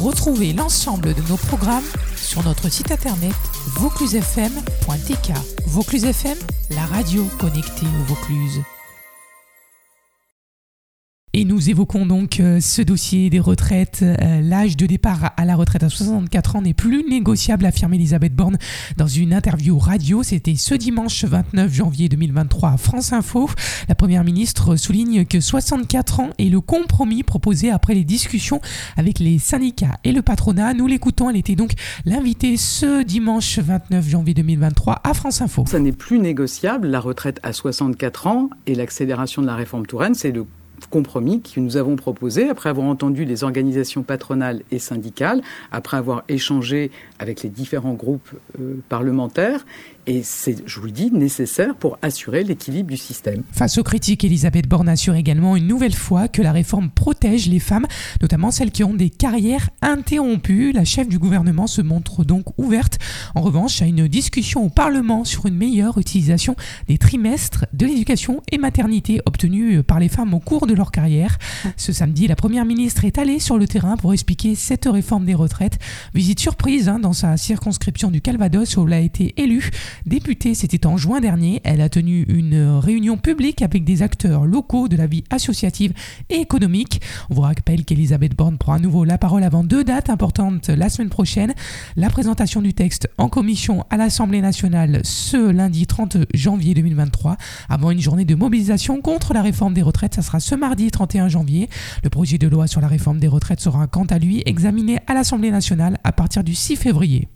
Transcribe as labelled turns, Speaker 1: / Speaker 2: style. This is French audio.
Speaker 1: Retrouvez l'ensemble de nos programmes sur notre site internet vauclusefm.tk. Vaucluse FM, la radio connectée au Vaucluse. Et nous évoquons donc euh, ce dossier des retraites. Euh, l'âge de départ à la retraite à 64 ans n'est plus négociable, affirme Elisabeth Borne dans une interview radio. C'était ce dimanche 29 janvier 2023 à France Info. La première ministre souligne que 64 ans est le compromis proposé après les discussions avec les syndicats et le patronat. Nous l'écoutons, elle était donc l'invitée ce dimanche 29 janvier 2023 à France Info.
Speaker 2: Ça n'est plus négociable, la retraite à 64 ans et l'accélération de la réforme Touraine, c'est le compromis que nous avons proposé après avoir entendu les organisations patronales et syndicales, après avoir échangé avec les différents groupes euh, parlementaires et c'est, je vous le dis, nécessaire pour assurer l'équilibre du système.
Speaker 1: Face aux critiques, Elisabeth Borne assure également une nouvelle fois que la réforme protège les femmes, notamment celles qui ont des carrières interrompues. La chef du gouvernement se montre donc ouverte, en revanche, à une discussion au Parlement sur une meilleure utilisation des trimestres de l'éducation et maternité obtenus par les femmes au cours de leur carrière. Ce samedi, la Première ministre est allée sur le terrain pour expliquer cette réforme des retraites. Visite surprise hein, dans sa circonscription du Calvados où elle a été élue députée, c'était en juin dernier. Elle a tenu une réunion publique avec des acteurs locaux de la vie associative et économique. On vous rappelle qu'Elisabeth Borne prend à nouveau la parole avant deux dates importantes la semaine prochaine. La présentation du texte en commission à l'Assemblée nationale ce lundi 30 janvier 2023, avant une journée de mobilisation contre la réforme des retraites. Ça sera ce mardi 31 janvier. Le projet de loi sur la réforme des retraites sera quant à lui examiné à l'Assemblée nationale à partir du 6 février.